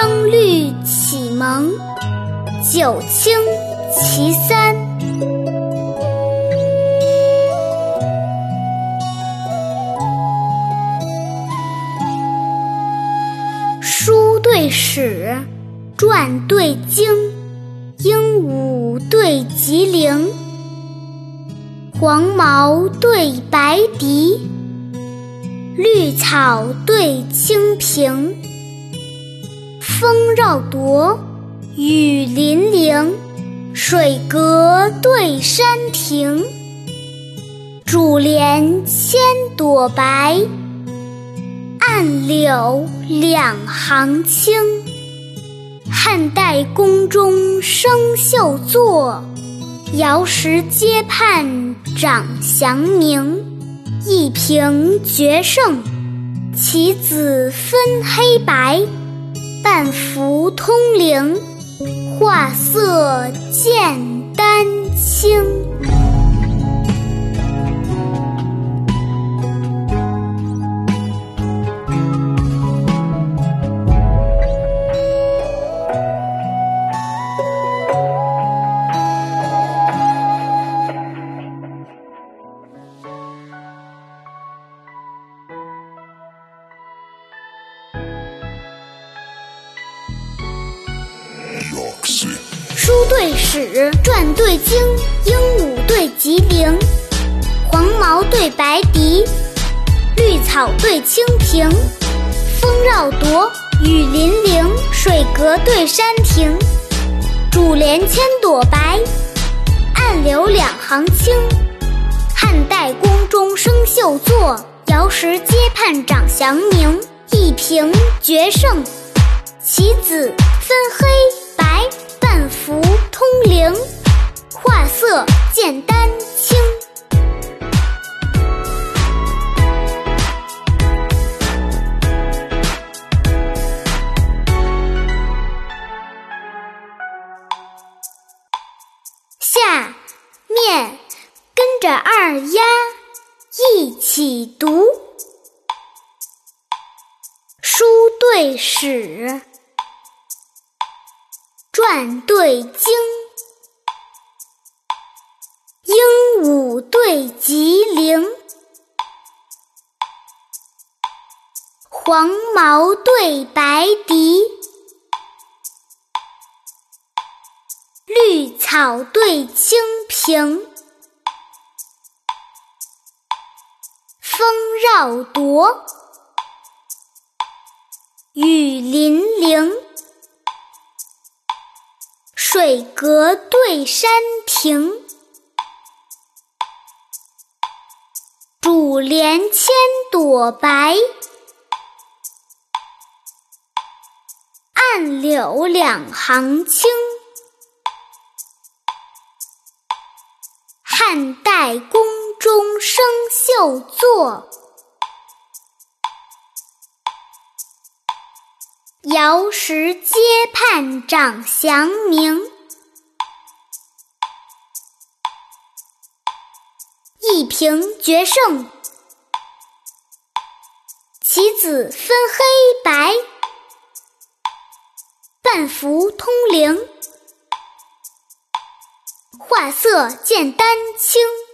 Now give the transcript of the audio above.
声律启蒙，九清其三。书对史，传对经，鹦鹉对吉灵，黄毛对白狄，绿草对青萍。风绕铎，雨霖铃，水阁对山亭。珠帘千朵白，暗柳两行青。汉代宫中生绣作，尧时阶畔长祥明。一平决胜，其子分黑白。半幅通灵，画色渐丹青。对史，传对经，鹦鹉对吉灵，黄毛对白狄，绿草对青蜓。风绕铎，雨霖铃，水阁对山亭。竹帘千朵白，暗柳两行青。汉代宫中生绣作，瑶时阶畔长祥明。一平决胜，其子分黑。万幅通灵，画色见丹青。下面跟着二丫一起读：书对史。传对经，鹦鹉对吉灵，黄毛对白笛，绿草对青萍。风绕铎，雨霖铃。水阁对山亭，珠帘千朵白，暗柳两行青。汉代宫中生绣作。尧时阶畔长祥明，一平决胜，棋子分黑白，半幅通灵，画色见丹青。